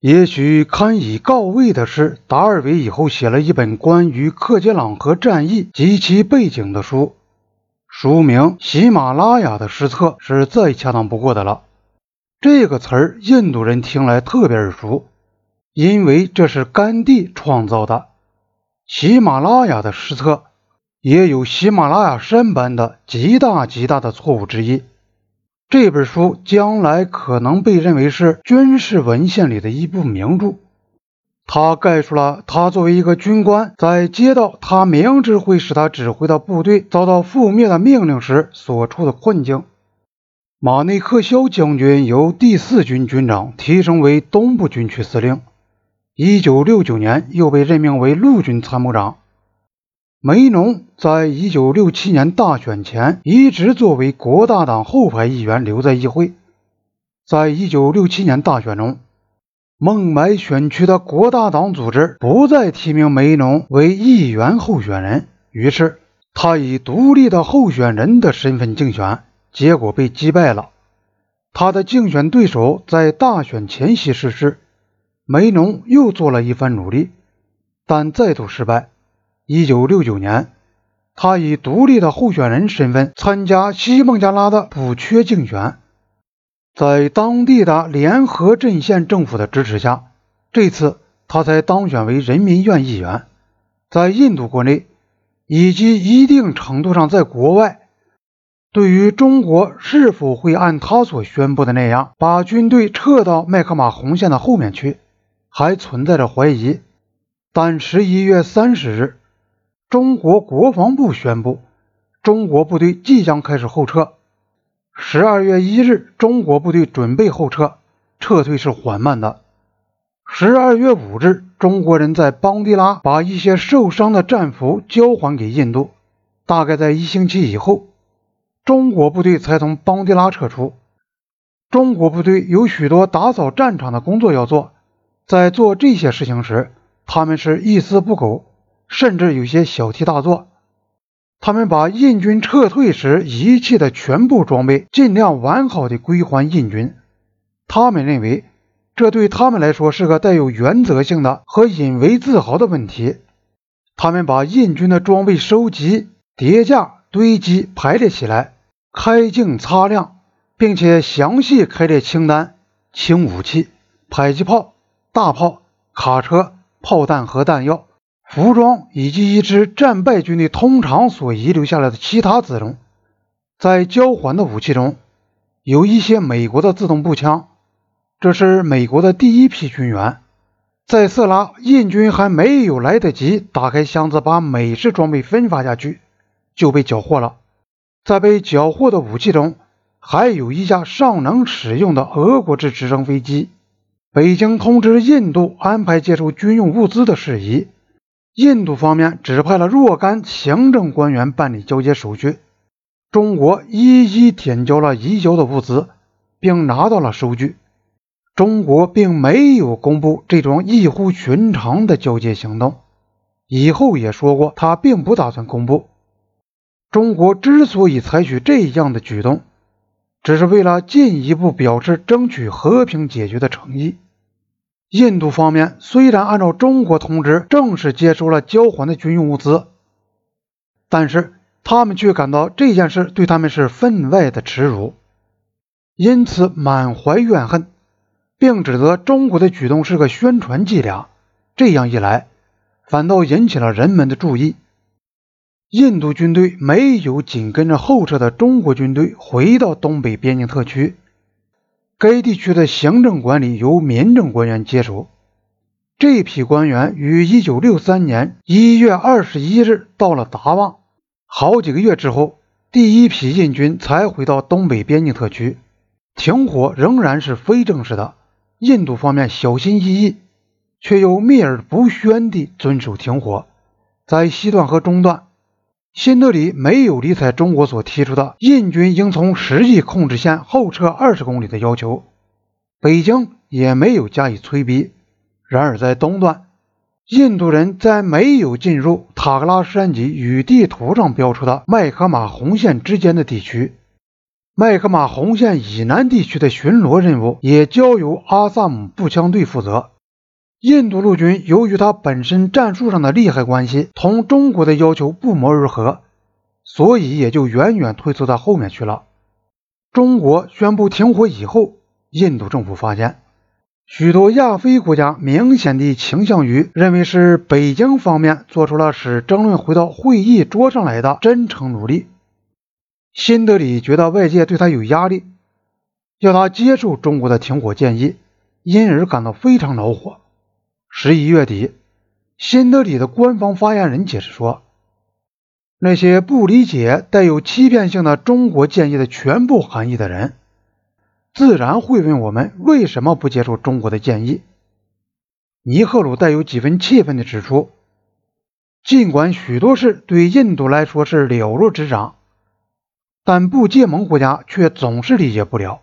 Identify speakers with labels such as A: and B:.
A: 也许堪以告慰的是，达尔维以后写了一本关于克杰朗河战役及其背景的书，书名《喜马拉雅的失策》是再恰当不过的了。这个词儿，印度人听来特别耳熟，因为这是甘地创造的。喜马拉雅的失策，也有喜马拉雅山般的极大极大的错误之一。这本书将来可能被认为是军事文献里的一部名著。他概述了他作为一个军官，在接到他明知会使他指挥的部队遭到覆灭的命令时所处的困境。马内克肖将军由第四军军长提升为东部军区司令，一九六九年又被任命为陆军参谋长。梅农在一九六七年大选前一直作为国大党后排议员留在议会。在一九六七年大选中，孟买选区的国大党组织不再提名梅农为议员候选人，于是他以独立的候选人的身份竞选，结果被击败了。他的竞选对手在大选前夕逝世，梅农又做了一番努力，但再度失败。一九六九年，他以独立的候选人身份参加西孟加拉的补缺竞选，在当地的联合阵线政府的支持下，这次他才当选为人民院议员。在印度国内，以及一定程度上在国外，对于中国是否会按他所宣布的那样把军队撤到麦克马洪线的后面去，还存在着怀疑。但十一月三十日。中国国防部宣布，中国部队即将开始后撤。十二月一日，中国部队准备后撤，撤退是缓慢的。十二月五日，中国人在邦迪拉把一些受伤的战俘交还给印度。大概在一星期以后，中国部队才从邦迪拉撤出。中国部队有许多打扫战场的工作要做，在做这些事情时，他们是一丝不苟。甚至有些小题大做，他们把印军撤退时遗弃的全部装备尽量完好的归还印军。他们认为这对他们来说是个带有原则性的和引为自豪的问题。他们把印军的装备收集、叠架、堆积、排列起来，开镜擦亮，并且详细开列清单：轻武器、迫击炮、大炮、卡车、炮弹和弹药。服装以及一支战败军队通常所遗留下来的其他辎重，在交还的武器中有一些美国的自动步枪，这是美国的第一批军员。在色拉，印军还没有来得及打开箱子把美式装备分发下去，就被缴获了。在被缴获的武器中，还有一架尚能使用的俄国制直升飞机。北京通知印度安排接收军用物资的事宜。印度方面指派了若干行政官员办理交接手续，中国一一填交了移交的物资，并拿到了收据。中国并没有公布这种异乎寻常的交接行动，以后也说过他并不打算公布。中国之所以采取这样的举动，只是为了进一步表示争取和平解决的诚意。印度方面虽然按照中国通知正式接收了交还的军用物资，但是他们却感到这件事对他们是分外的耻辱，因此满怀怨恨，并指责中国的举动是个宣传伎俩。这样一来，反倒引起了人们的注意。印度军队没有紧跟着后撤的中国军队回到东北边境特区。该地区的行政管理由民政官员接手。这批官员于1963年1月21日到了达旺。好几个月之后，第一批印军才回到东北边境特区。停火仍然是非正式的，印度方面小心翼翼，却又秘而不宣地遵守停火。在西段和中段。新德里没有理睬中国所提出的印军应从实际控制线后撤二十公里的要求，北京也没有加以催逼。然而，在东段，印度人在没有进入塔格拉山脊与地图上标出的麦克马洪线之间的地区，麦克马洪线以南地区的巡逻任务也交由阿萨姆步枪队负责。印度陆军由于他本身战术上的利害关系，同中国的要求不谋而合，所以也就远远退缩到后面去了。中国宣布停火以后，印度政府发现。许多亚非国家明显地倾向于认为是北京方面做出了使争论回到会议桌上来的真诚努力。新德里觉得外界对他有压力，要他接受中国的停火建议，因而感到非常恼火。十一月底，新德里的官方发言人解释说，那些不理解带有欺骗性的中国建议的全部含义的人。自然会问我们为什么不接受中国的建议。尼赫鲁带有几分气愤地指出，尽管许多事对印度来说是了如指掌，但不结盟国家却总是理解不了。